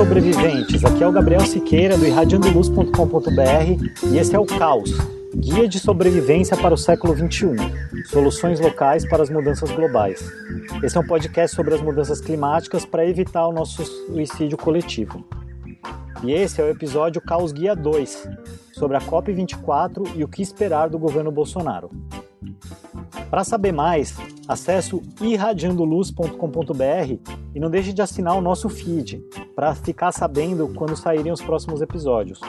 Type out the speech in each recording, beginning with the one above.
sobreviventes, aqui é o Gabriel Siqueira do irradiandoluz.com.br e esse é o Caos, Guia de Sobrevivência para o Século XXI, Soluções Locais para as Mudanças Globais. Esse é um podcast sobre as mudanças climáticas para evitar o nosso suicídio coletivo. E esse é o episódio Caos Guia 2, sobre a COP24 e o que esperar do governo Bolsonaro. Para saber mais, acesse irradiandoluz.com.br e não deixe de assinar o nosso feed para ficar sabendo quando saírem os próximos episódios.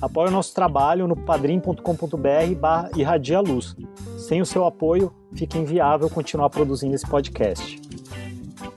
Apoie o nosso trabalho no padrim.com.br barra irradialuz. Sem o seu apoio, fica inviável continuar produzindo esse podcast.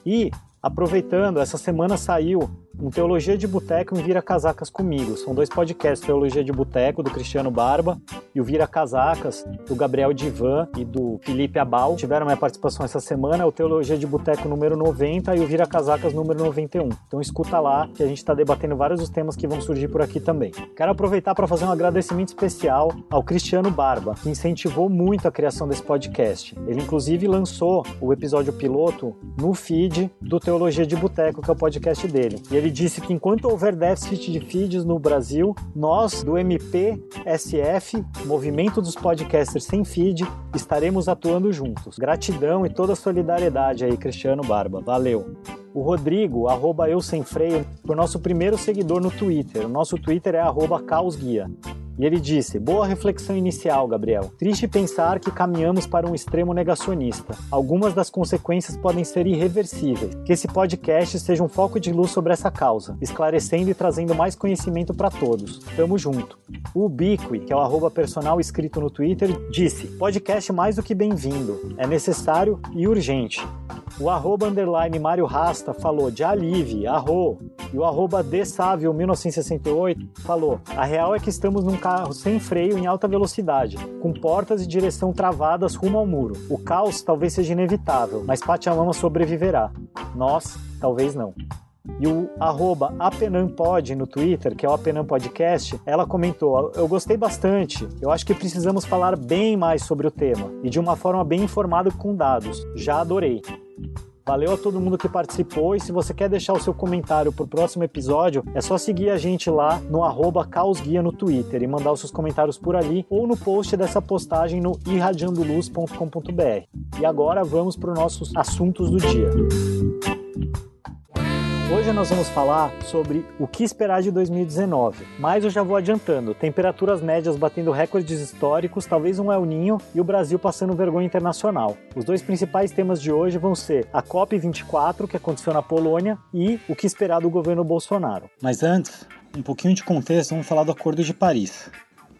E, aproveitando, essa semana saiu um Teologia de Boteco e um Vira Casacas comigo. São dois podcasts, Teologia de Boteco, do Cristiano Barba, e o Vira Casacas, do Gabriel Divan e do Felipe Abal. Tiveram minha participação essa semana, o Teologia de Boteco número 90 e o Vira Casacas número 91. Então escuta lá, que a gente está debatendo vários dos temas que vão surgir por aqui também. Quero aproveitar para fazer um agradecimento especial ao Cristiano Barba, que incentivou muito a criação desse podcast. Ele inclusive lançou o episódio piloto no feed do Teologia de Boteco, que é o podcast dele. E ele ele disse que enquanto houver déficit de feeds no Brasil, nós do MPSF, Movimento dos Podcasters Sem Feed, estaremos atuando juntos. Gratidão e toda a solidariedade aí, Cristiano Barba. Valeu! O Rodrigo, arroba eu sem freio, foi nosso primeiro seguidor no Twitter. O nosso Twitter é arroba caosguia. E ele disse: Boa reflexão inicial, Gabriel. Triste pensar que caminhamos para um extremo negacionista. Algumas das consequências podem ser irreversíveis. Que esse podcast seja um foco de luz sobre essa causa, esclarecendo e trazendo mais conhecimento para todos. Tamo junto. O Ubiqui, que é o personal escrito no Twitter, disse: Podcast mais do que bem-vindo. É necessário e urgente. O arroba underline Mário Rasta falou de alívio, arro. E o arroba Dessávio 1968 falou: A real é que estamos num carro sem freio em alta velocidade, com portas e direção travadas rumo ao muro. O caos talvez seja inevitável, mas Pachamama sobreviverá. Nós, talvez não. E o arroba Apenampod no Twitter, que é o Apenam Podcast, ela comentou: Eu gostei bastante. Eu acho que precisamos falar bem mais sobre o tema e de uma forma bem informada com dados. Já adorei. Valeu a todo mundo que participou e se você quer deixar o seu comentário para o próximo episódio, é só seguir a gente lá no caosguia no Twitter e mandar os seus comentários por ali ou no post dessa postagem no irradiandoluz.com.br. E agora vamos para os nossos assuntos do dia. Hoje nós vamos falar sobre o que esperar de 2019, mas eu já vou adiantando: temperaturas médias batendo recordes históricos, talvez um El Ninho e o Brasil passando vergonha internacional. Os dois principais temas de hoje vão ser a COP24, que aconteceu na Polônia, e o que esperar do governo Bolsonaro. Mas antes, um pouquinho de contexto, vamos falar do Acordo de Paris.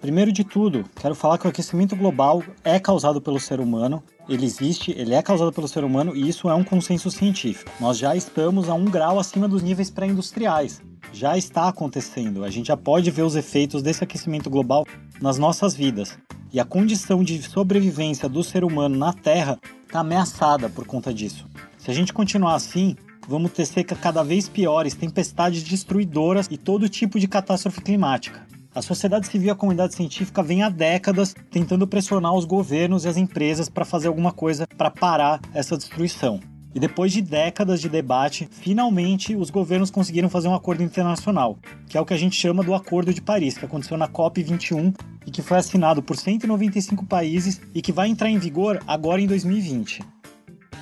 Primeiro de tudo, quero falar que o aquecimento global é causado pelo ser humano. Ele existe, ele é causado pelo ser humano e isso é um consenso científico. Nós já estamos a um grau acima dos níveis pré-industriais. Já está acontecendo. A gente já pode ver os efeitos desse aquecimento global nas nossas vidas. E a condição de sobrevivência do ser humano na Terra está ameaçada por conta disso. Se a gente continuar assim, vamos ter seca cada vez piores, tempestades destruidoras e todo tipo de catástrofe climática. A sociedade civil e a comunidade científica vem há décadas tentando pressionar os governos e as empresas para fazer alguma coisa para parar essa destruição. E depois de décadas de debate, finalmente os governos conseguiram fazer um acordo internacional, que é o que a gente chama do Acordo de Paris, que aconteceu na COP21 e que foi assinado por 195 países e que vai entrar em vigor agora em 2020.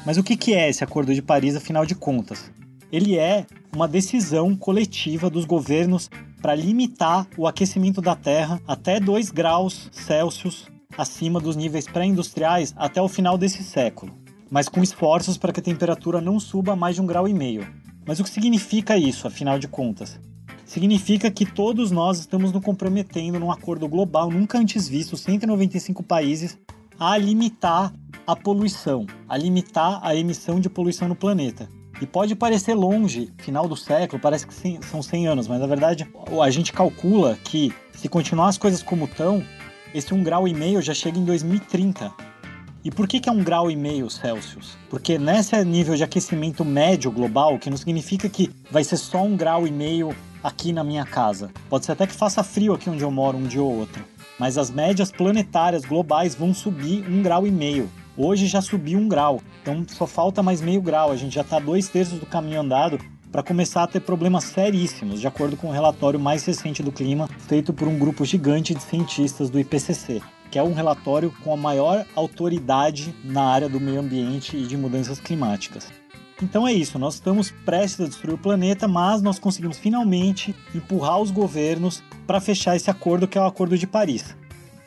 Mas o que é esse Acordo de Paris, afinal de contas? Ele é uma decisão coletiva dos governos para limitar o aquecimento da Terra até 2 graus Celsius acima dos níveis pré-industriais até o final desse século, mas com esforços para que a temperatura não suba mais de um grau e meio. Mas o que significa isso, afinal de contas? Significa que todos nós estamos nos comprometendo num acordo global nunca antes visto, 195 países, a limitar a poluição, a limitar a emissão de poluição no planeta. E pode parecer longe, final do século, parece que são 100 anos, mas na verdade a gente calcula que se continuar as coisas como estão, esse 1,5 grau e meio já chega em 2030. E por que, que é um grau e meio Celsius? Porque nesse nível de aquecimento médio global, que não significa que vai ser só um grau e meio aqui na minha casa. Pode ser até que faça frio aqui onde eu moro um dia ou outro. Mas as médias planetárias globais vão subir um grau e meio. Hoje já subiu um grau, então só falta mais meio grau. A gente já está dois terços do caminho andado para começar a ter problemas seríssimos, de acordo com o relatório mais recente do clima, feito por um grupo gigante de cientistas do IPCC, que é um relatório com a maior autoridade na área do meio ambiente e de mudanças climáticas. Então é isso, nós estamos prestes a destruir o planeta, mas nós conseguimos finalmente empurrar os governos para fechar esse acordo que é o Acordo de Paris.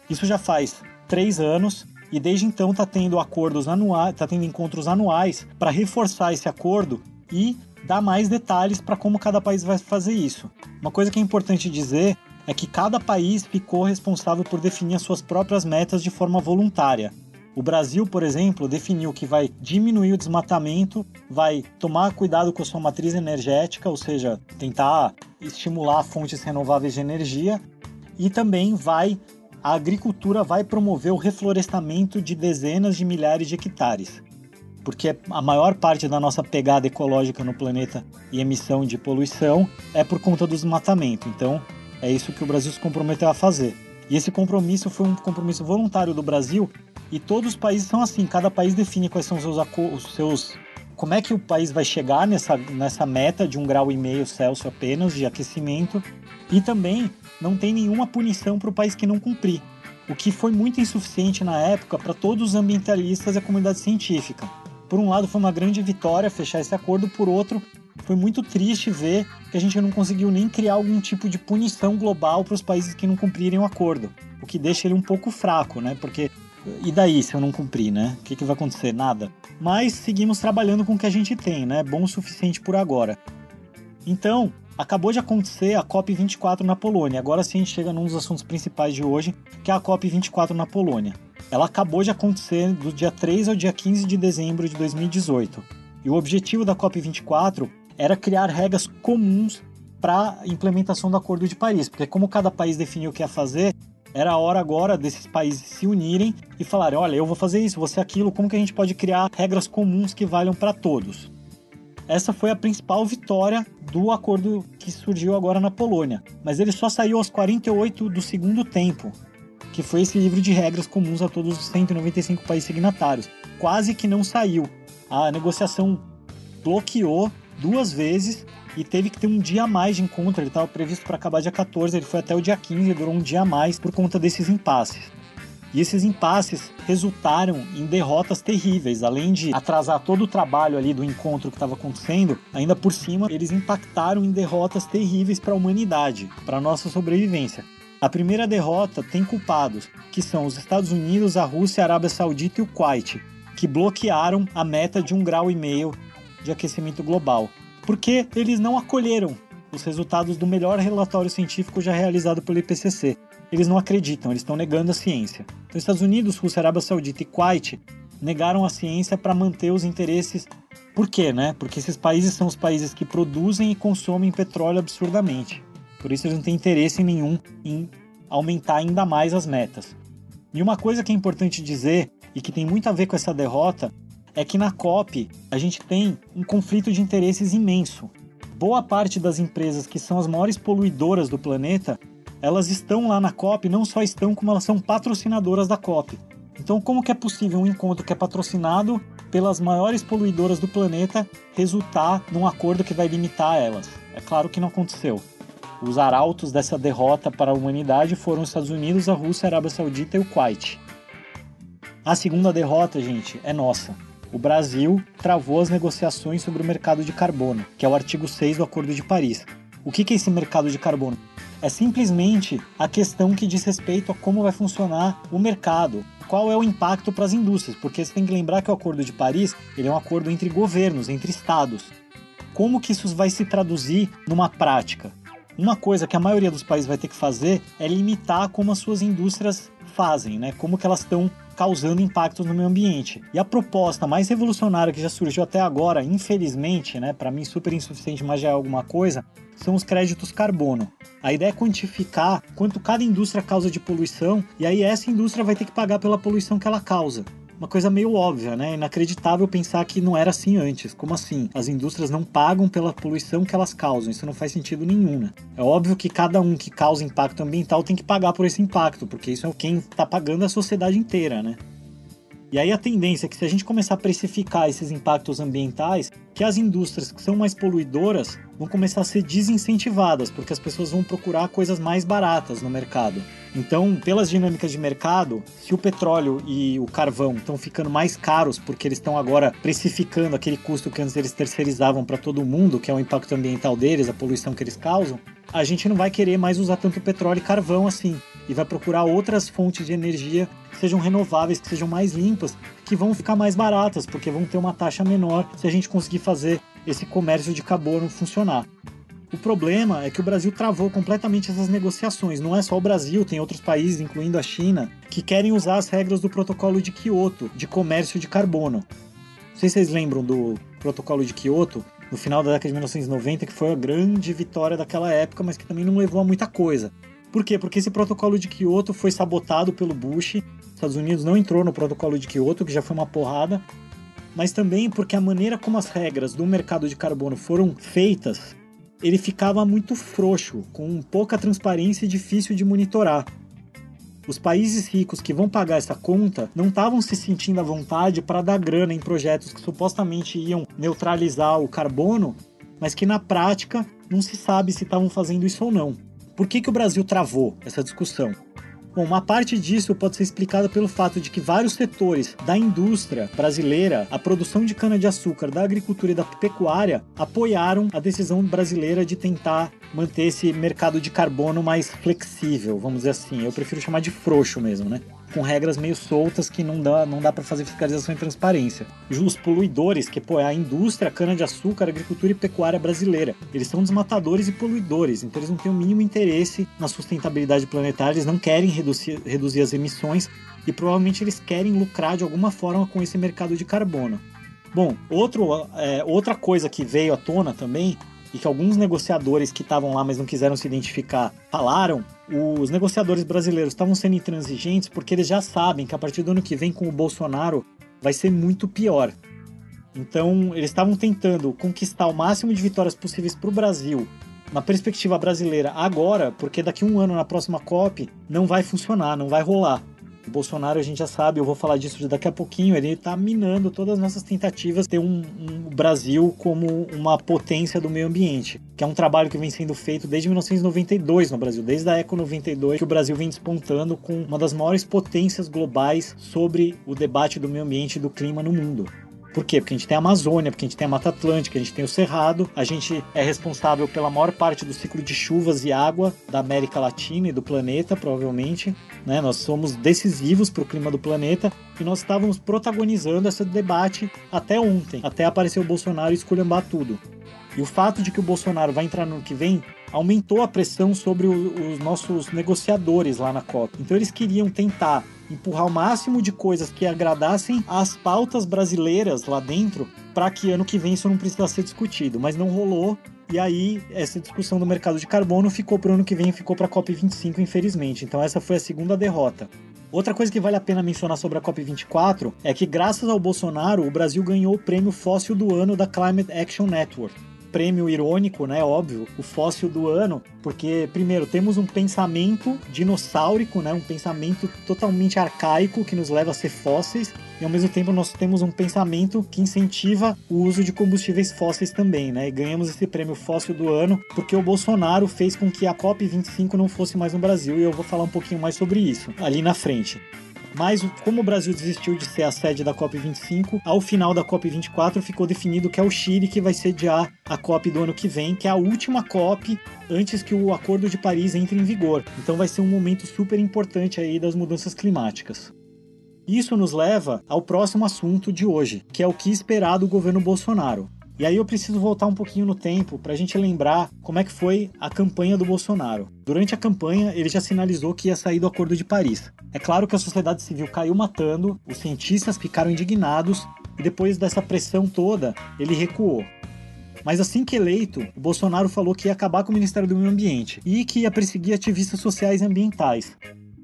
Isso já faz três anos e desde então está tendo acordos anuais, está tendo encontros anuais para reforçar esse acordo e dar mais detalhes para como cada país vai fazer isso. Uma coisa que é importante dizer é que cada país ficou responsável por definir as suas próprias metas de forma voluntária. O Brasil, por exemplo, definiu que vai diminuir o desmatamento, vai tomar cuidado com a sua matriz energética, ou seja, tentar estimular fontes renováveis de energia, e também vai a agricultura vai promover o reflorestamento de dezenas de milhares de hectares. Porque a maior parte da nossa pegada ecológica no planeta e emissão de poluição é por conta do desmatamento. Então, é isso que o Brasil se comprometeu a fazer. E esse compromisso foi um compromisso voluntário do Brasil e todos os países são assim, cada país define quais são os seus, os seus como é que o país vai chegar nessa, nessa meta de um grau e meio Celsius apenas de aquecimento e também não tem nenhuma punição para o país que não cumprir, o que foi muito insuficiente na época para todos os ambientalistas e a comunidade científica. Por um lado, foi uma grande vitória fechar esse acordo, por outro, foi muito triste ver que a gente não conseguiu nem criar algum tipo de punição global para os países que não cumprirem o acordo, o que deixa ele um pouco fraco, né? Porque e daí se eu não cumprir, né? O que, que vai acontecer? Nada. Mas seguimos trabalhando com o que a gente tem, né? Bom o suficiente por agora. Então, acabou de acontecer a COP24 na Polônia. Agora sim a gente chega num dos assuntos principais de hoje, que é a COP24 na Polônia. Ela acabou de acontecer do dia 3 ao dia 15 de dezembro de 2018. E o objetivo da COP24 era criar regras comuns para implementação do Acordo de Paris, porque como cada país definiu o que ia fazer, era a hora agora desses países se unirem e falarem: olha, eu vou fazer isso, você aquilo, como que a gente pode criar regras comuns que valham para todos? Essa foi a principal vitória do acordo que surgiu agora na Polônia, mas ele só saiu aos 48 do segundo tempo, que foi esse livro de regras comuns a todos os 195 países signatários. Quase que não saiu. A negociação bloqueou duas vezes e teve que ter um dia a mais de encontro. Ele estava previsto para acabar dia 14, ele foi até o dia 15 e durou um dia a mais por conta desses impasses. E esses impasses resultaram em derrotas terríveis, além de atrasar todo o trabalho ali do encontro que estava acontecendo, ainda por cima eles impactaram em derrotas terríveis para a humanidade, para nossa sobrevivência. A primeira derrota tem culpados, que são os Estados Unidos, a Rússia, a Arábia Saudita e o Kuwait, que bloquearam a meta de um grau e meio de aquecimento global porque eles não acolheram os resultados do melhor relatório científico já realizado pelo IPCC. Eles não acreditam, eles estão negando a ciência. Então, Estados Unidos, Rússia, Arábia Saudita e Kuwait negaram a ciência para manter os interesses. Por quê, né? Porque esses países são os países que produzem e consomem petróleo absurdamente. Por isso eles não têm interesse nenhum em aumentar ainda mais as metas. E uma coisa que é importante dizer e que tem muito a ver com essa derrota é que na COP a gente tem um conflito de interesses imenso. Boa parte das empresas que são as maiores poluidoras do planeta, elas estão lá na COP, não só estão, como elas são patrocinadoras da COP. Então, como que é possível um encontro que é patrocinado pelas maiores poluidoras do planeta resultar num acordo que vai limitar elas? É claro que não aconteceu. Os arautos dessa derrota para a humanidade foram os Estados Unidos, a Rússia, a Arábia Saudita e o Kuwait. A segunda derrota, gente, é nossa o Brasil travou as negociações sobre o mercado de carbono, que é o artigo 6 do Acordo de Paris. O que é esse mercado de carbono? É simplesmente a questão que diz respeito a como vai funcionar o mercado, qual é o impacto para as indústrias, porque você tem que lembrar que o Acordo de Paris ele é um acordo entre governos, entre estados. Como que isso vai se traduzir numa prática? Uma coisa que a maioria dos países vai ter que fazer é limitar como as suas indústrias fazem, né? Como que elas estão causando impactos no meio ambiente. E a proposta mais revolucionária que já surgiu até agora, infelizmente, né, para mim super insuficiente, mas já é alguma coisa, são os créditos carbono. A ideia é quantificar quanto cada indústria causa de poluição e aí essa indústria vai ter que pagar pela poluição que ela causa uma coisa meio óbvia, né? Inacreditável pensar que não era assim antes. Como assim? As indústrias não pagam pela poluição que elas causam. Isso não faz sentido nenhum, né? É óbvio que cada um que causa impacto ambiental tem que pagar por esse impacto, porque isso é quem está pagando a sociedade inteira, né? E aí a tendência é que se a gente começar a precificar esses impactos ambientais, que as indústrias que são mais poluidoras vão começar a ser desincentivadas, porque as pessoas vão procurar coisas mais baratas no mercado. Então, pelas dinâmicas de mercado, se o petróleo e o carvão estão ficando mais caros porque eles estão agora precificando aquele custo que antes eles terceirizavam para todo mundo, que é o impacto ambiental deles, a poluição que eles causam, a gente não vai querer mais usar tanto petróleo e carvão assim e vai procurar outras fontes de energia sejam renováveis, que sejam mais limpas, que vão ficar mais baratas, porque vão ter uma taxa menor se a gente conseguir fazer esse comércio de carbono funcionar. O problema é que o Brasil travou completamente essas negociações. Não é só o Brasil, tem outros países, incluindo a China, que querem usar as regras do protocolo de Kyoto de comércio de carbono. Não sei se vocês lembram do protocolo de Kyoto, no final da década de 1990, que foi a grande vitória daquela época, mas que também não levou a muita coisa. Por quê? Porque esse protocolo de Kyoto foi sabotado pelo Bush. Os Estados Unidos não entrou no protocolo de Kyoto, que já foi uma porrada. Mas também porque a maneira como as regras do mercado de carbono foram feitas, ele ficava muito frouxo, com pouca transparência e difícil de monitorar. Os países ricos que vão pagar essa conta não estavam se sentindo à vontade para dar grana em projetos que supostamente iam neutralizar o carbono, mas que na prática não se sabe se estavam fazendo isso ou não. Por que, que o Brasil travou essa discussão? Bom, uma parte disso pode ser explicada pelo fato de que vários setores da indústria brasileira, a produção de cana-de-açúcar, da agricultura e da pecuária, apoiaram a decisão brasileira de tentar manter esse mercado de carbono mais flexível, vamos dizer assim. Eu prefiro chamar de frouxo mesmo, né? Com regras meio soltas que não dá, não dá para fazer fiscalização e transparência. Os poluidores, que pô, é a indústria, cana-de-açúcar, agricultura e pecuária brasileira. Eles são desmatadores e poluidores, então eles não têm o mínimo interesse na sustentabilidade planetária, eles não querem reduzir, reduzir as emissões e provavelmente eles querem lucrar de alguma forma com esse mercado de carbono. Bom, outro, é, outra coisa que veio à tona também e que alguns negociadores que estavam lá, mas não quiseram se identificar, falaram, os negociadores brasileiros estavam sendo intransigentes porque eles já sabem que a partir do ano que vem com o Bolsonaro vai ser muito pior. Então, eles estavam tentando conquistar o máximo de vitórias possíveis para o Brasil, na perspectiva brasileira, agora, porque daqui a um ano, na próxima COP, não vai funcionar, não vai rolar. O Bolsonaro, a gente já sabe, eu vou falar disso daqui a pouquinho, ele está minando todas as nossas tentativas de ter um, um, Brasil como uma potência do meio ambiente, que é um trabalho que vem sendo feito desde 1992 no Brasil, desde a Eco 92, que o Brasil vem despontando com uma das maiores potências globais sobre o debate do meio ambiente e do clima no mundo. Por quê? Porque a gente tem a Amazônia, porque a gente tem a Mata Atlântica, a gente tem o Cerrado, a gente é responsável pela maior parte do ciclo de chuvas e água da América Latina e do planeta, provavelmente. Né? Nós somos decisivos para o clima do planeta e nós estávamos protagonizando esse debate até ontem, até aparecer o Bolsonaro e esculhambar tudo. E o fato de que o Bolsonaro vai entrar no ano que vem aumentou a pressão sobre o, os nossos negociadores lá na COP. Então eles queriam tentar empurrar o máximo de coisas que agradassem as pautas brasileiras lá dentro, para que ano que vem isso não precisasse ser discutido. Mas não rolou. E aí, essa discussão do mercado de carbono ficou para o ano que vem, ficou para a COP25, infelizmente. Então, essa foi a segunda derrota. Outra coisa que vale a pena mencionar sobre a COP24 é que, graças ao Bolsonaro, o Brasil ganhou o prêmio Fóssil do Ano da Climate Action Network prêmio irônico, né? Óbvio, o fóssil do ano, porque, primeiro, temos um pensamento dinossáurico, né? Um pensamento totalmente arcaico que nos leva a ser fósseis, e ao mesmo tempo nós temos um pensamento que incentiva o uso de combustíveis fósseis também, né? E ganhamos esse prêmio fóssil do ano porque o Bolsonaro fez com que a COP25 não fosse mais no Brasil, e eu vou falar um pouquinho mais sobre isso ali na frente. Mas como o Brasil desistiu de ser a sede da COP25, ao final da COP24 ficou definido que é o Chile que vai sediar a COP do ano que vem, que é a última COP antes que o Acordo de Paris entre em vigor. Então vai ser um momento super importante aí das mudanças climáticas. Isso nos leva ao próximo assunto de hoje, que é o que esperar do governo Bolsonaro. E aí eu preciso voltar um pouquinho no tempo para a gente lembrar como é que foi a campanha do Bolsonaro. Durante a campanha, ele já sinalizou que ia sair do Acordo de Paris. É claro que a sociedade civil caiu matando, os cientistas ficaram indignados e depois dessa pressão toda, ele recuou. Mas assim que eleito, o Bolsonaro falou que ia acabar com o Ministério do Meio Ambiente e que ia perseguir ativistas sociais e ambientais.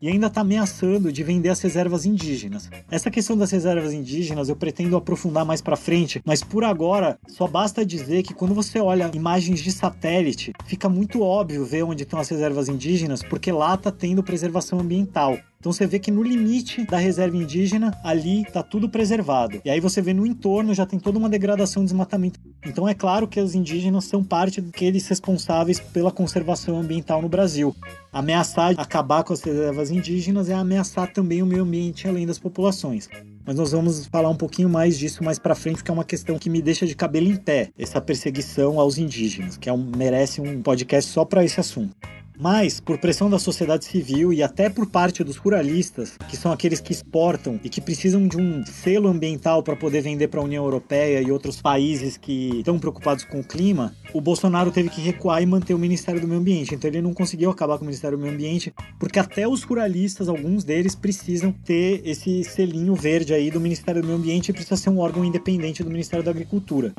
E ainda está ameaçando de vender as reservas indígenas. Essa questão das reservas indígenas eu pretendo aprofundar mais para frente, mas por agora só basta dizer que quando você olha imagens de satélite, fica muito óbvio ver onde estão as reservas indígenas, porque lá está tendo preservação ambiental. Então você vê que no limite da reserva indígena, ali está tudo preservado. E aí você vê no entorno já tem toda uma degradação, desmatamento. Então é claro que os indígenas são parte daqueles responsáveis pela conservação ambiental no Brasil. Ameaçar acabar com as reservas indígenas é ameaçar também o meio ambiente além das populações. Mas nós vamos falar um pouquinho mais disso mais para frente, porque é uma questão que me deixa de cabelo em pé, essa perseguição aos indígenas, que é um, merece um podcast só para esse assunto. Mas, por pressão da sociedade civil e até por parte dos ruralistas, que são aqueles que exportam e que precisam de um selo ambiental para poder vender para a União Europeia e outros países que estão preocupados com o clima, o Bolsonaro teve que recuar e manter o Ministério do Meio Ambiente. Então ele não conseguiu acabar com o Ministério do Meio Ambiente, porque até os ruralistas, alguns deles, precisam ter esse selinho verde aí do Ministério do Meio Ambiente e precisa ser um órgão independente do Ministério da Agricultura.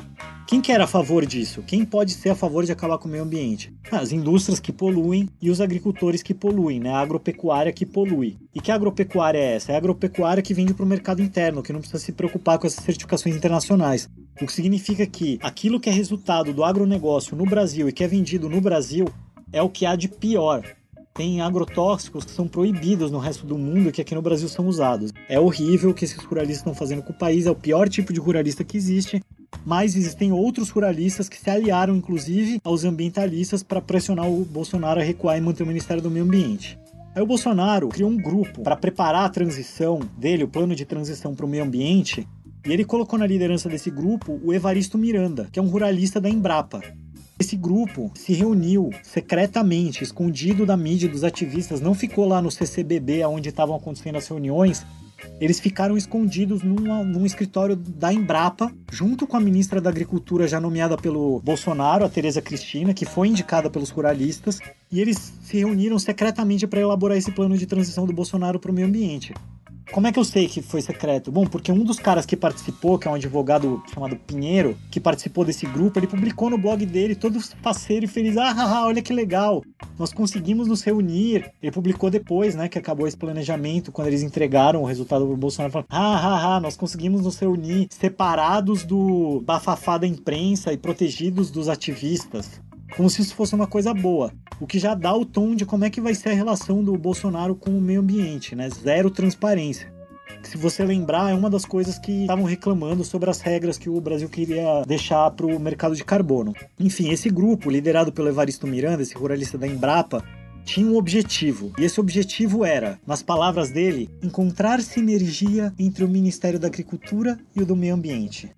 Quem que era a favor disso? Quem pode ser a favor de acabar com o meio ambiente? As indústrias que poluem e os agricultores que poluem, né? A agropecuária que polui. E que agropecuária é essa? É a agropecuária que vende para o mercado interno, que não precisa se preocupar com essas certificações internacionais. O que significa que aquilo que é resultado do agronegócio no Brasil e que é vendido no Brasil é o que há de pior. Tem agrotóxicos que são proibidos no resto do mundo e que aqui no Brasil são usados. É horrível o que esses ruralistas estão fazendo com o país, é o pior tipo de ruralista que existe mas existem outros ruralistas que se aliaram, inclusive, aos ambientalistas para pressionar o Bolsonaro a recuar e manter o Ministério do Meio Ambiente. Aí o Bolsonaro criou um grupo para preparar a transição dele, o plano de transição para o meio ambiente, e ele colocou na liderança desse grupo o Evaristo Miranda, que é um ruralista da Embrapa. Esse grupo se reuniu secretamente, escondido da mídia dos ativistas, não ficou lá no CCBB, onde estavam acontecendo as reuniões, eles ficaram escondidos numa, num escritório da Embrapa, junto com a ministra da Agricultura já nomeada pelo Bolsonaro, a Tereza Cristina, que foi indicada pelos ruralistas, e eles se reuniram secretamente para elaborar esse plano de transição do Bolsonaro para o meio ambiente. Como é que eu sei que foi secreto? Bom, porque um dos caras que participou, que é um advogado chamado Pinheiro, que participou desse grupo, ele publicou no blog dele todo parceiro e feliz. Ah, haha, olha que legal. Nós conseguimos nos reunir. Ele publicou depois, né, que acabou esse planejamento, quando eles entregaram o resultado pro Bolsonaro, falando: ah, haha, nós conseguimos nos reunir separados do bafafá da imprensa e protegidos dos ativistas como se isso fosse uma coisa boa, o que já dá o tom de como é que vai ser a relação do Bolsonaro com o meio ambiente, né? Zero transparência. Se você lembrar, é uma das coisas que estavam reclamando sobre as regras que o Brasil queria deixar para o mercado de carbono. Enfim, esse grupo, liderado pelo Evaristo Miranda, esse ruralista da Embrapa, tinha um objetivo. E esse objetivo era, nas palavras dele, encontrar sinergia entre o Ministério da Agricultura e o do Meio Ambiente.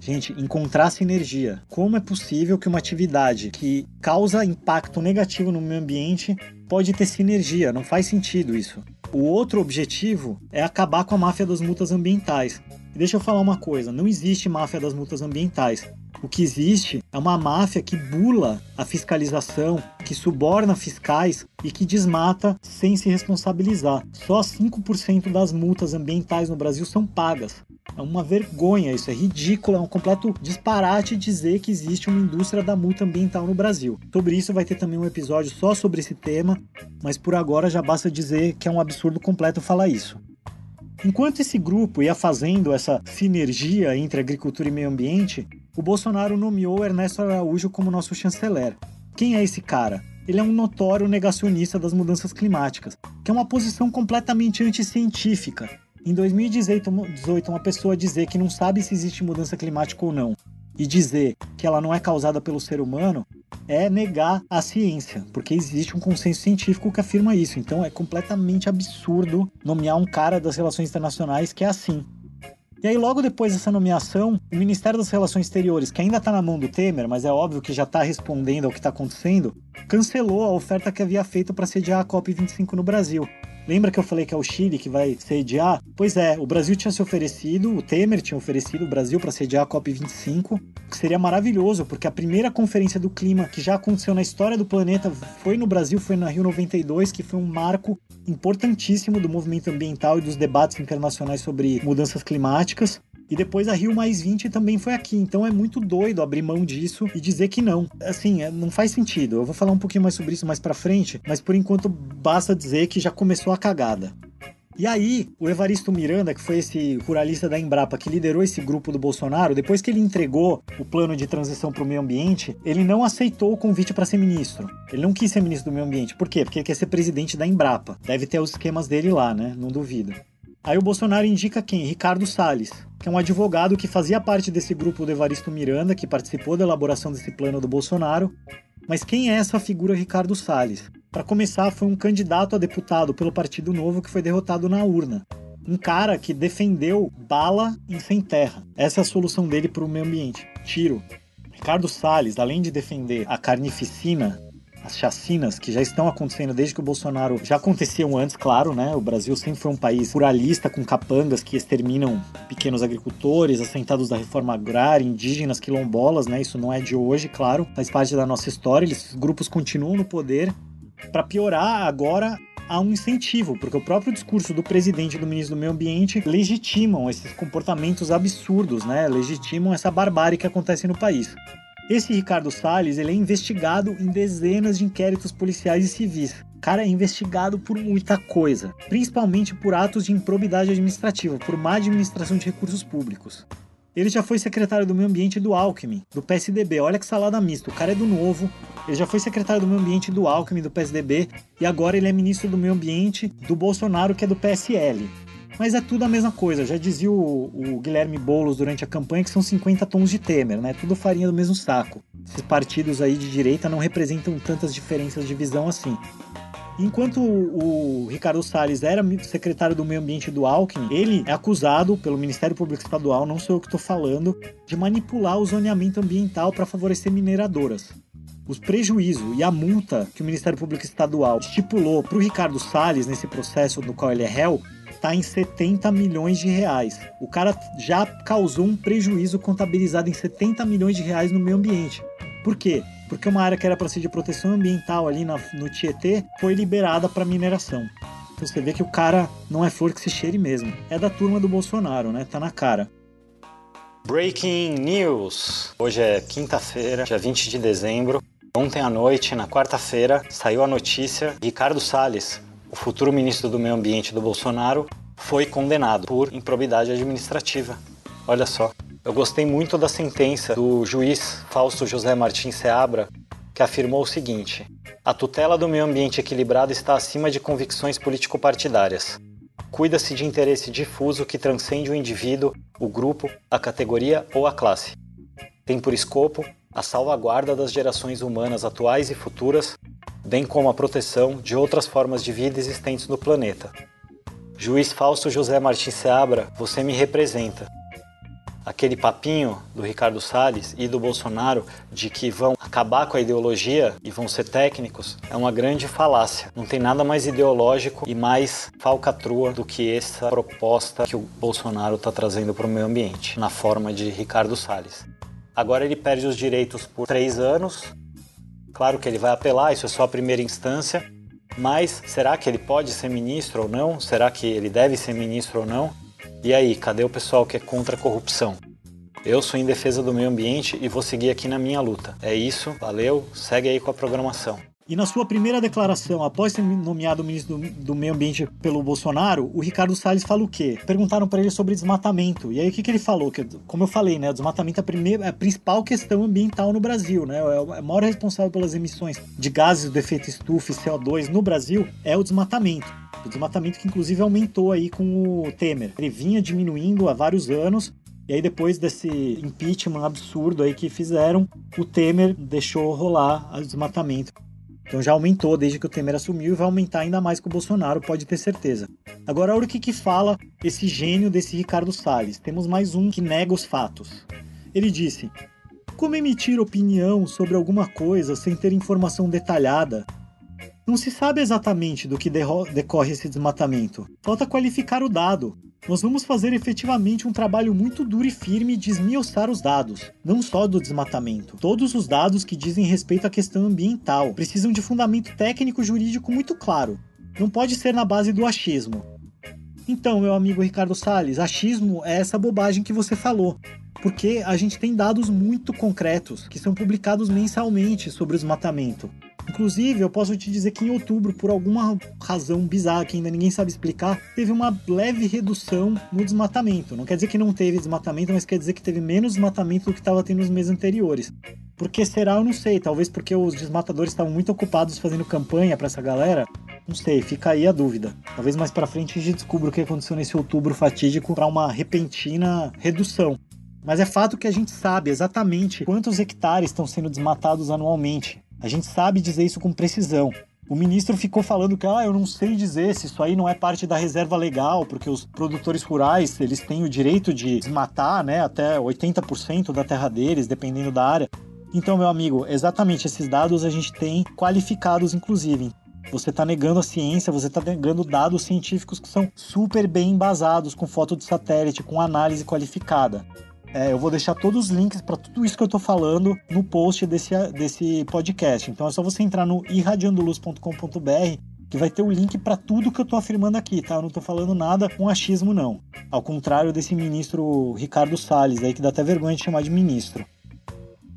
Gente, encontrar sinergia. Como é possível que uma atividade que causa impacto negativo no meio ambiente pode ter sinergia? Não faz sentido isso. O outro objetivo é acabar com a máfia das multas ambientais. E deixa eu falar uma coisa: não existe máfia das multas ambientais. O que existe é uma máfia que bula a fiscalização, que suborna fiscais e que desmata sem se responsabilizar. Só 5% das multas ambientais no Brasil são pagas. É uma vergonha, isso é ridículo, é um completo disparate dizer que existe uma indústria da multa ambiental no Brasil. Sobre isso vai ter também um episódio só sobre esse tema, mas por agora já basta dizer que é um absurdo completo falar isso. Enquanto esse grupo ia fazendo essa sinergia entre agricultura e meio ambiente, o Bolsonaro nomeou Ernesto Araújo como nosso chanceler. Quem é esse cara? Ele é um notório negacionista das mudanças climáticas, que é uma posição completamente anticientífica. Em 2018, uma pessoa dizer que não sabe se existe mudança climática ou não e dizer que ela não é causada pelo ser humano é negar a ciência, porque existe um consenso científico que afirma isso. Então é completamente absurdo nomear um cara das relações internacionais que é assim. E aí, logo depois dessa nomeação, o Ministério das Relações Exteriores, que ainda está na mão do Temer, mas é óbvio que já está respondendo ao que está acontecendo, cancelou a oferta que havia feito para sediar a COP25 no Brasil. Lembra que eu falei que é o Chile que vai sediar? Pois é, o Brasil tinha se oferecido, o Temer tinha oferecido o Brasil para sediar a COP25, que seria maravilhoso, porque a primeira conferência do clima que já aconteceu na história do planeta foi no Brasil, foi na Rio 92, que foi um marco importantíssimo do movimento ambiental e dos debates internacionais sobre mudanças climáticas. E depois a Rio Mais 20 também foi aqui. Então é muito doido abrir mão disso e dizer que não. Assim, é, não faz sentido. Eu vou falar um pouquinho mais sobre isso mais pra frente, mas por enquanto basta dizer que já começou a cagada. E aí, o Evaristo Miranda, que foi esse ruralista da Embrapa que liderou esse grupo do Bolsonaro, depois que ele entregou o plano de transição para o meio ambiente, ele não aceitou o convite para ser ministro. Ele não quis ser ministro do meio ambiente. Por quê? Porque ele quer ser presidente da Embrapa. Deve ter os esquemas dele lá, né? Não duvido. Aí o Bolsonaro indica quem? Ricardo Salles, que é um advogado que fazia parte desse grupo do Evaristo Miranda, que participou da elaboração desse plano do Bolsonaro. Mas quem é essa figura Ricardo Salles? Para começar, foi um candidato a deputado pelo Partido Novo que foi derrotado na urna. Um cara que defendeu bala em sem terra. Essa é a solução dele para o meio ambiente. Tiro. Ricardo Salles, além de defender a carnificina, as chacinas que já estão acontecendo desde que o Bolsonaro já aconteciam antes, claro, né? O Brasil sempre foi um país ruralista com capangas que exterminam pequenos agricultores, assentados da reforma agrária, indígenas, quilombolas, né? Isso não é de hoje, claro, faz parte da nossa história. Esses grupos continuam no poder para piorar, agora há um incentivo, porque o próprio discurso do presidente e do ministro do Meio Ambiente legitimam esses comportamentos absurdos, né? Legitimam essa barbárie que acontece no país. Esse Ricardo Salles, ele é investigado em dezenas de inquéritos policiais e civis. O cara é investigado por muita coisa, principalmente por atos de improbidade administrativa, por má administração de recursos públicos. Ele já foi secretário do Meio Ambiente do Alckmin, do PSDB. Olha que salada mista. O cara é do Novo. Ele já foi secretário do Meio Ambiente do Alckmin, do PSDB. E agora ele é ministro do Meio Ambiente do Bolsonaro, que é do PSL. Mas é tudo a mesma coisa. Já dizia o, o Guilherme Boulos durante a campanha que são 50 tons de Temer, né? Tudo farinha do mesmo saco. Esses partidos aí de direita não representam tantas diferenças de visão assim. Enquanto o Ricardo Salles era secretário do Meio Ambiente do Alckmin, ele é acusado pelo Ministério Público Estadual, não sou eu que estou falando, de manipular o zoneamento ambiental para favorecer mineradoras. Os prejuízos e a multa que o Ministério Público Estadual estipulou para o Ricardo Salles nesse processo do qual ele é réu está em 70 milhões de reais. O cara já causou um prejuízo contabilizado em 70 milhões de reais no meio ambiente. Por quê? porque uma área que era para ser de proteção ambiental ali na, no Tietê foi liberada para mineração. Então você vê que o cara não é flor que se cheire mesmo. É da turma do Bolsonaro, né? Tá na cara. Breaking News! Hoje é quinta-feira, dia 20 de dezembro. Ontem à noite, na quarta-feira, saiu a notícia: Ricardo Salles, o futuro ministro do Meio Ambiente do Bolsonaro, foi condenado por improbidade administrativa. Olha só. Eu gostei muito da sentença do juiz Fausto José Martins Seabra, que afirmou o seguinte: a tutela do meio ambiente equilibrado está acima de convicções político-partidárias. Cuida-se de interesse difuso que transcende o indivíduo, o grupo, a categoria ou a classe. Tem por escopo a salvaguarda das gerações humanas atuais e futuras, bem como a proteção de outras formas de vida existentes no planeta. Juiz Fausto José Martins Seabra, você me representa aquele papinho do Ricardo Salles e do Bolsonaro de que vão acabar com a ideologia e vão ser técnicos é uma grande falácia. Não tem nada mais ideológico e mais falcatrua do que essa proposta que o Bolsonaro está trazendo para o meio ambiente, na forma de Ricardo Salles. Agora ele perde os direitos por três anos. Claro que ele vai apelar, isso é só a primeira instância. Mas será que ele pode ser ministro ou não? Será que ele deve ser ministro ou não? E aí, cadê o pessoal que é contra a corrupção? Eu sou em defesa do meio ambiente e vou seguir aqui na minha luta. É isso, valeu, segue aí com a programação. E na sua primeira declaração, após ser nomeado ministro do, Meio Ambiente pelo Bolsonaro, o Ricardo Salles fala o quê? Perguntaram para ele sobre desmatamento. E aí o que, que ele falou? Que, como eu falei, né, o desmatamento é a, primeira, é a principal questão ambiental no Brasil, né? É, é o maior responsável pelas emissões de gases do efeito estufa e CO2 no Brasil é o desmatamento. O desmatamento que inclusive aumentou aí com o Temer. Ele vinha diminuindo há vários anos, e aí depois desse impeachment absurdo aí que fizeram, o Temer deixou rolar o desmatamento. Então já aumentou desde que o Temer assumiu e vai aumentar ainda mais com o Bolsonaro, pode ter certeza. Agora, olha o que, que fala esse gênio desse Ricardo Salles. Temos mais um que nega os fatos. Ele disse: Como emitir opinião sobre alguma coisa sem ter informação detalhada não se sabe exatamente do que decorre esse desmatamento. Falta qualificar o dado. Nós vamos fazer efetivamente um trabalho muito duro e firme de esmiuçar os dados, não só do desmatamento. Todos os dados que dizem respeito à questão ambiental precisam de fundamento técnico jurídico muito claro. Não pode ser na base do achismo. Então, meu amigo Ricardo Salles, achismo é essa bobagem que você falou. Porque a gente tem dados muito concretos que são publicados mensalmente sobre o desmatamento. Inclusive, eu posso te dizer que em outubro, por alguma razão bizarra que ainda ninguém sabe explicar, teve uma leve redução no desmatamento. Não quer dizer que não teve desmatamento, mas quer dizer que teve menos desmatamento do que estava tendo nos meses anteriores. Por que será? Eu não sei. Talvez porque os desmatadores estavam muito ocupados fazendo campanha para essa galera. Não sei, fica aí a dúvida. Talvez mais para frente a gente descubra o que aconteceu nesse outubro fatídico para uma repentina redução. Mas é fato que a gente sabe exatamente quantos hectares estão sendo desmatados anualmente. A gente sabe dizer isso com precisão. O ministro ficou falando que ah, eu não sei dizer se isso aí não é parte da reserva legal, porque os produtores rurais eles têm o direito de desmatar né, até 80% da terra deles, dependendo da área. Então, meu amigo, exatamente esses dados a gente tem qualificados, inclusive. Você está negando a ciência, você está negando dados científicos que são super bem embasados, com foto de satélite, com análise qualificada. É, eu vou deixar todos os links para tudo isso que eu estou falando no post desse, desse podcast. Então é só você entrar no irradiandoluz.com.br que vai ter o link para tudo que eu estou afirmando aqui, tá? Eu não estou falando nada com achismo, não. Ao contrário desse ministro Ricardo Salles, aí que dá até vergonha de chamar de ministro.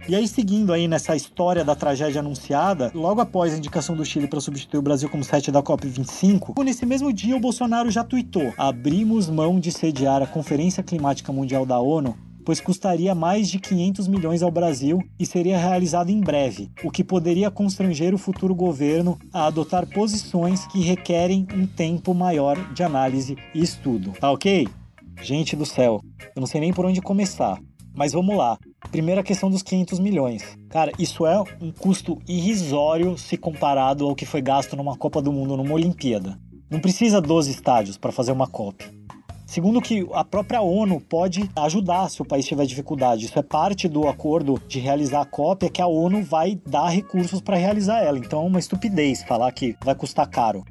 E aí, seguindo aí nessa história da tragédia anunciada, logo após a indicação do Chile para substituir o Brasil como sede da COP25, nesse mesmo dia o Bolsonaro já tweetou: abrimos mão de sediar a Conferência Climática Mundial da ONU pois custaria mais de 500 milhões ao Brasil e seria realizado em breve, o que poderia constranger o futuro governo a adotar posições que requerem um tempo maior de análise e estudo. Tá ok? Gente do céu, eu não sei nem por onde começar. Mas vamos lá. Primeira questão dos 500 milhões. Cara, isso é um custo irrisório se comparado ao que foi gasto numa Copa do Mundo, numa Olimpíada. Não precisa 12 estádios para fazer uma Copa. Segundo que a própria ONU pode ajudar se o país tiver dificuldade. Isso é parte do acordo de realizar a cópia que a ONU vai dar recursos para realizar ela. Então é uma estupidez falar que vai custar caro.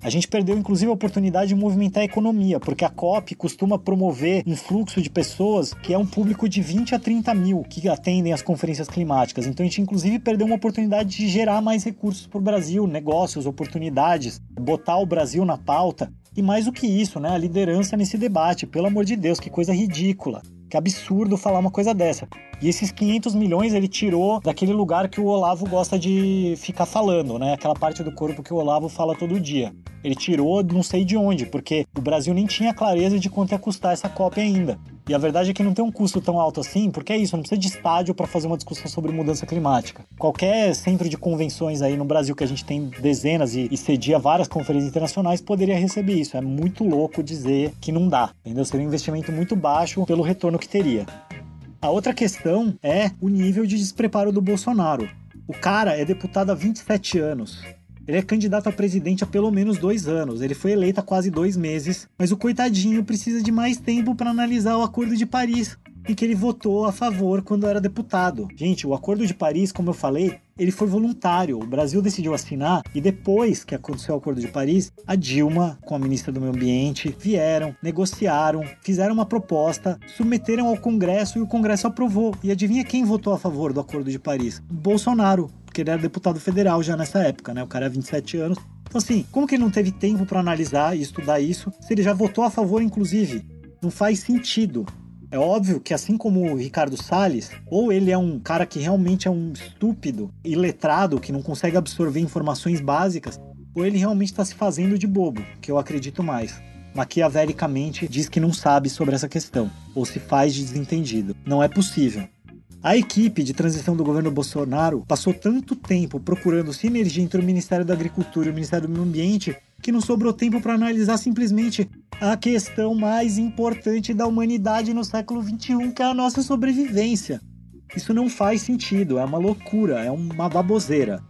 A gente perdeu inclusive a oportunidade de movimentar a economia, porque a COP costuma promover um fluxo de pessoas que é um público de 20 a 30 mil que atendem às conferências climáticas. Então a gente inclusive perdeu uma oportunidade de gerar mais recursos para o Brasil, negócios, oportunidades, botar o Brasil na pauta. E mais do que isso, né, a liderança nesse debate, pelo amor de Deus, que coisa ridícula. Que absurdo falar uma coisa dessa. E esses 500 milhões ele tirou daquele lugar que o Olavo gosta de ficar falando, né? Aquela parte do corpo que o Olavo fala todo dia. Ele tirou não sei de onde, porque o Brasil nem tinha clareza de quanto ia custar essa cópia ainda. E a verdade é que não tem um custo tão alto assim, porque é isso, não precisa de estádio para fazer uma discussão sobre mudança climática. Qualquer centro de convenções aí no Brasil que a gente tem dezenas e, e cedia várias conferências internacionais poderia receber isso. É muito louco dizer que não dá, entendeu? Seria um investimento muito baixo pelo retorno que teria. A outra questão é o nível de despreparo do Bolsonaro. O cara é deputado há 27 anos. Ele é candidato a presidente há pelo menos dois anos. Ele foi eleito há quase dois meses, mas o coitadinho precisa de mais tempo para analisar o Acordo de Paris e que ele votou a favor quando era deputado. Gente, o Acordo de Paris, como eu falei, ele foi voluntário. O Brasil decidiu assinar e depois que aconteceu o Acordo de Paris, a Dilma, com a ministra do Meio Ambiente, vieram, negociaram, fizeram uma proposta, submeteram ao Congresso e o Congresso aprovou. E adivinha quem votou a favor do Acordo de Paris? Bolsonaro porque ele era deputado federal já nessa época, né? O cara é 27 anos. Então, assim, como que ele não teve tempo para analisar e estudar isso, se ele já votou a favor, inclusive? Não faz sentido. É óbvio que, assim como o Ricardo Salles, ou ele é um cara que realmente é um estúpido, iletrado, que não consegue absorver informações básicas, ou ele realmente está se fazendo de bobo, que eu acredito mais. Maquiavelicamente diz que não sabe sobre essa questão, ou se faz de desentendido. Não é possível. A equipe de transição do governo Bolsonaro passou tanto tempo procurando sinergia entre o Ministério da Agricultura e o Ministério do Meio Ambiente que não sobrou tempo para analisar simplesmente a questão mais importante da humanidade no século XXI, que é a nossa sobrevivência. Isso não faz sentido, é uma loucura, é uma baboseira.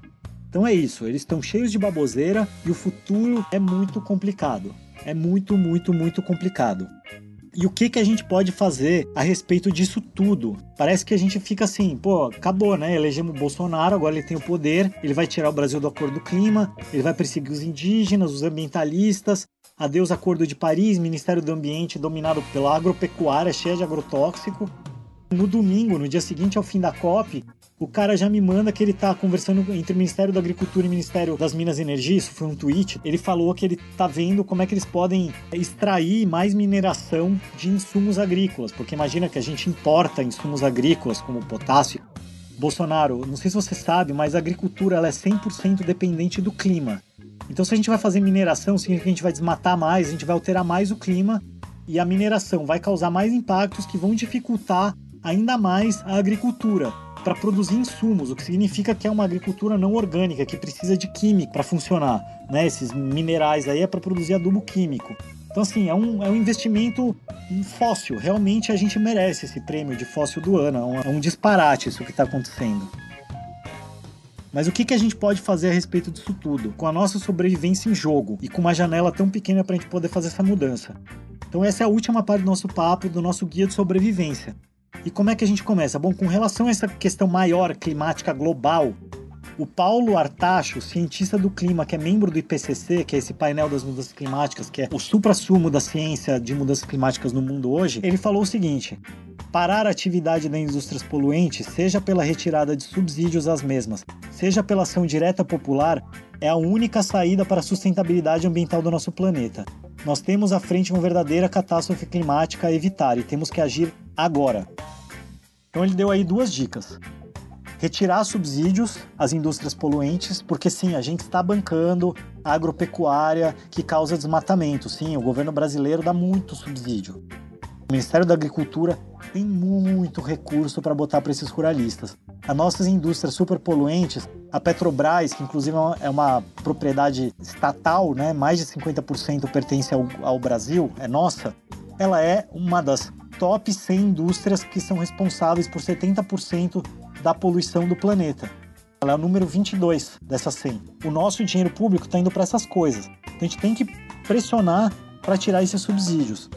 Então é isso, eles estão cheios de baboseira e o futuro é muito complicado. É muito, muito, muito complicado. E o que, que a gente pode fazer a respeito disso tudo? Parece que a gente fica assim, pô, acabou, né? Elegemos o Bolsonaro, agora ele tem o poder, ele vai tirar o Brasil do acordo do clima, ele vai perseguir os indígenas, os ambientalistas, adeus Acordo de Paris, Ministério do Ambiente dominado pela agropecuária cheia de agrotóxico. No domingo, no dia seguinte ao fim da COP, o cara já me manda que ele tá conversando entre o Ministério da Agricultura e o Ministério das Minas e Energia, isso foi um tweet. Ele falou que ele tá vendo como é que eles podem extrair mais mineração de insumos agrícolas, porque imagina que a gente importa insumos agrícolas como potássio. Bolsonaro, não sei se você sabe, mas a agricultura ela é 100% dependente do clima. Então se a gente vai fazer mineração, significa que a gente vai desmatar mais, a gente vai alterar mais o clima e a mineração vai causar mais impactos que vão dificultar ainda mais a agricultura para produzir insumos, o que significa que é uma agricultura não orgânica, que precisa de química para funcionar. Né? Esses minerais aí é para produzir adubo químico. Então, assim, é um, é um investimento fóssil. Realmente a gente merece esse prêmio de fóssil do ano. É um, é um disparate isso que está acontecendo. Mas o que, que a gente pode fazer a respeito disso tudo? Com a nossa sobrevivência em jogo e com uma janela tão pequena para a gente poder fazer essa mudança. Então, essa é a última parte do nosso papo, do nosso guia de sobrevivência. E como é que a gente começa? Bom, com relação a essa questão maior climática global, o Paulo Artacho, cientista do clima, que é membro do IPCC, que é esse painel das mudanças climáticas, que é o supra-sumo da ciência de mudanças climáticas no mundo hoje, ele falou o seguinte: parar a atividade das indústrias poluentes, seja pela retirada de subsídios às mesmas, seja pela ação direta popular, é a única saída para a sustentabilidade ambiental do nosso planeta. Nós temos à frente uma verdadeira catástrofe climática a evitar e temos que agir agora. Então ele deu aí duas dicas. Retirar subsídios às indústrias poluentes, porque sim, a gente está bancando a agropecuária que causa desmatamento. Sim, o governo brasileiro dá muito subsídio. O Ministério da Agricultura tem muito recurso para botar para esses ruralistas. As nossas indústrias superpoluentes, a Petrobras, que inclusive é uma propriedade estatal, né, mais de 50% pertence ao, ao Brasil, é nossa, ela é uma das top 100 indústrias que são responsáveis por 70% da poluição do planeta. Ela é o número 22 dessas 100. O nosso dinheiro público está indo para essas coisas. Então a gente tem que pressionar para tirar esses subsídios.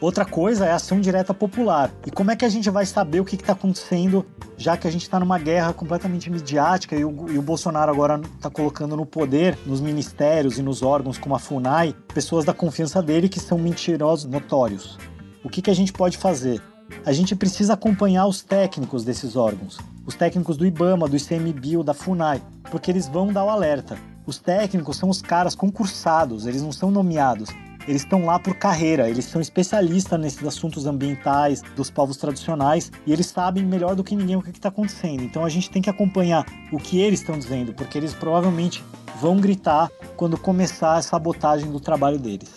Outra coisa é ação direta popular. E como é que a gente vai saber o que está acontecendo, já que a gente está numa guerra completamente midiática e o, e o Bolsonaro agora está colocando no poder, nos ministérios e nos órgãos como a FUNAI, pessoas da confiança dele que são mentirosos notórios. O que, que a gente pode fazer? A gente precisa acompanhar os técnicos desses órgãos, os técnicos do IBAMA, do ICMBio, da FUNAI, porque eles vão dar o alerta. Os técnicos são os caras concursados, eles não são nomeados eles estão lá por carreira, eles são especialistas nesses assuntos ambientais dos povos tradicionais e eles sabem melhor do que ninguém o que está acontecendo. Então a gente tem que acompanhar o que eles estão dizendo, porque eles provavelmente vão gritar quando começar a sabotagem do trabalho deles.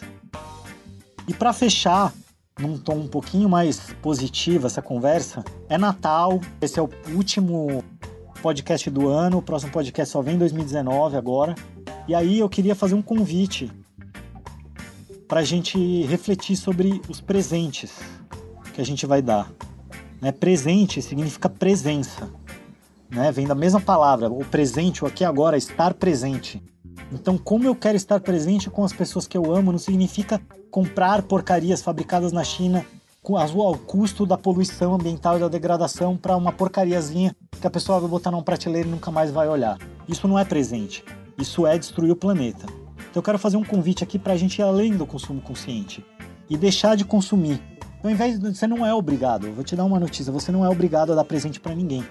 E para fechar, num tom um pouquinho mais positivo essa conversa, é Natal, esse é o último podcast do ano, o próximo podcast só vem em 2019 agora. E aí eu queria fazer um convite para a gente refletir sobre os presentes que a gente vai dar. Né? Presente significa presença, né? vem da mesma palavra, o presente, o aqui agora, estar presente. Então, como eu quero estar presente com as pessoas que eu amo, não significa comprar porcarias fabricadas na China ao custo da poluição ambiental e da degradação para uma porcariazinha que a pessoa vai botar num prateleiro e nunca mais vai olhar. Isso não é presente. Isso é destruir o planeta. Então eu quero fazer um convite aqui para a gente ir além do consumo consciente e deixar de consumir. Então, ao invés de, você não é obrigado, eu vou te dar uma notícia, você não é obrigado a dar presente para ninguém.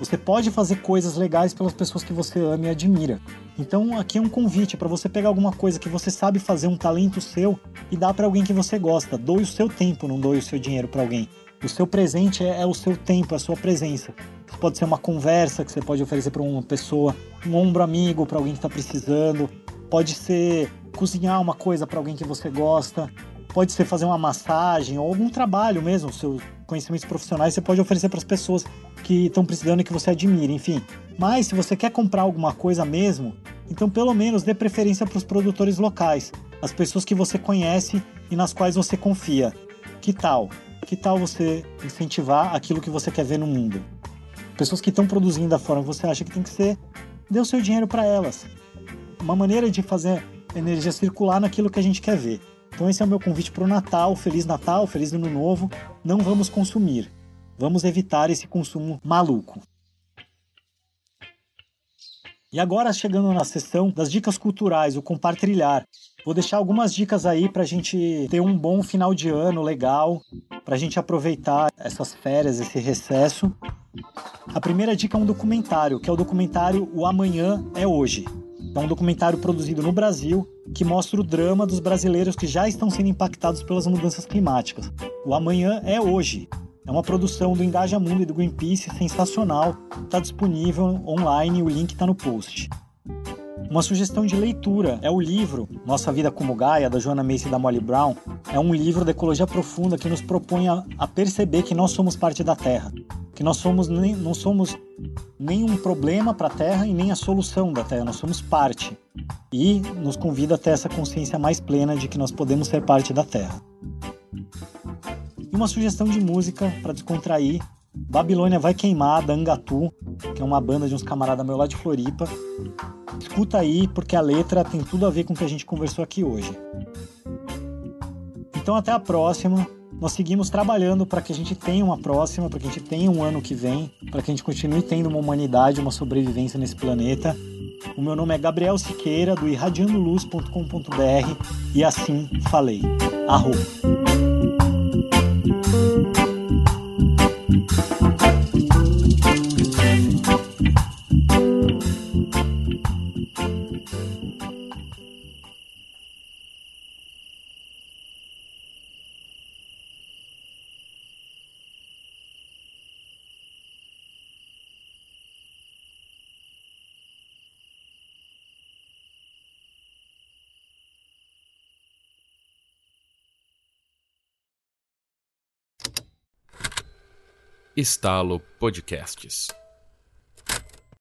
Você pode fazer coisas legais pelas pessoas que você ama e admira. Então aqui é um convite para você pegar alguma coisa que você sabe fazer, um talento seu, e dar para alguém que você gosta. Doe o seu tempo, não doe o seu dinheiro para alguém. O seu presente é, é, o seu tempo, é a sua presença. Pode ser uma conversa que você pode oferecer para uma pessoa, um ombro amigo para alguém que está precisando, Pode ser cozinhar uma coisa para alguém que você gosta, pode ser fazer uma massagem ou algum trabalho mesmo, seus conhecimentos profissionais você pode oferecer para as pessoas que estão precisando e que você admira, enfim. Mas se você quer comprar alguma coisa mesmo, então pelo menos dê preferência para os produtores locais, as pessoas que você conhece e nas quais você confia. Que tal? Que tal você incentivar aquilo que você quer ver no mundo? Pessoas que estão produzindo da forma que você acha que tem que ser, dê o seu dinheiro para elas uma maneira de fazer energia circular naquilo que a gente quer ver. Então esse é o meu convite para o Natal, Feliz Natal, Feliz Ano Novo. Não vamos consumir, vamos evitar esse consumo maluco. E agora chegando na sessão das dicas culturais, o compartilhar. Vou deixar algumas dicas aí para a gente ter um bom final de ano legal, para a gente aproveitar essas férias, esse recesso. A primeira dica é um documentário, que é o documentário O Amanhã é Hoje. É um documentário produzido no Brasil que mostra o drama dos brasileiros que já estão sendo impactados pelas mudanças climáticas. O Amanhã é Hoje. É uma produção do Engaja Mundo e do Greenpeace sensacional. Está disponível online, o link está no post. Uma sugestão de leitura é o livro Nossa Vida como Gaia, da Joana Macy e da Molly Brown. É um livro da ecologia profunda que nos propõe a, a perceber que nós somos parte da Terra, que nós somos nem, não somos nenhum problema para a Terra e nem a solução da Terra, nós somos parte. E nos convida a ter essa consciência mais plena de que nós podemos ser parte da Terra. E uma sugestão de música para descontrair Babilônia Vai Queimar, da Angatu, que é uma banda de uns camaradas meu lá de Floripa. Escuta aí, porque a letra tem tudo a ver com o que a gente conversou aqui hoje. Então até a próxima. Nós seguimos trabalhando para que a gente tenha uma próxima, para que a gente tenha um ano que vem, para que a gente continue tendo uma humanidade, uma sobrevivência nesse planeta. O meu nome é Gabriel Siqueira, do irradiandoluz.com.br e assim falei. Arro! Estalo Podcasts.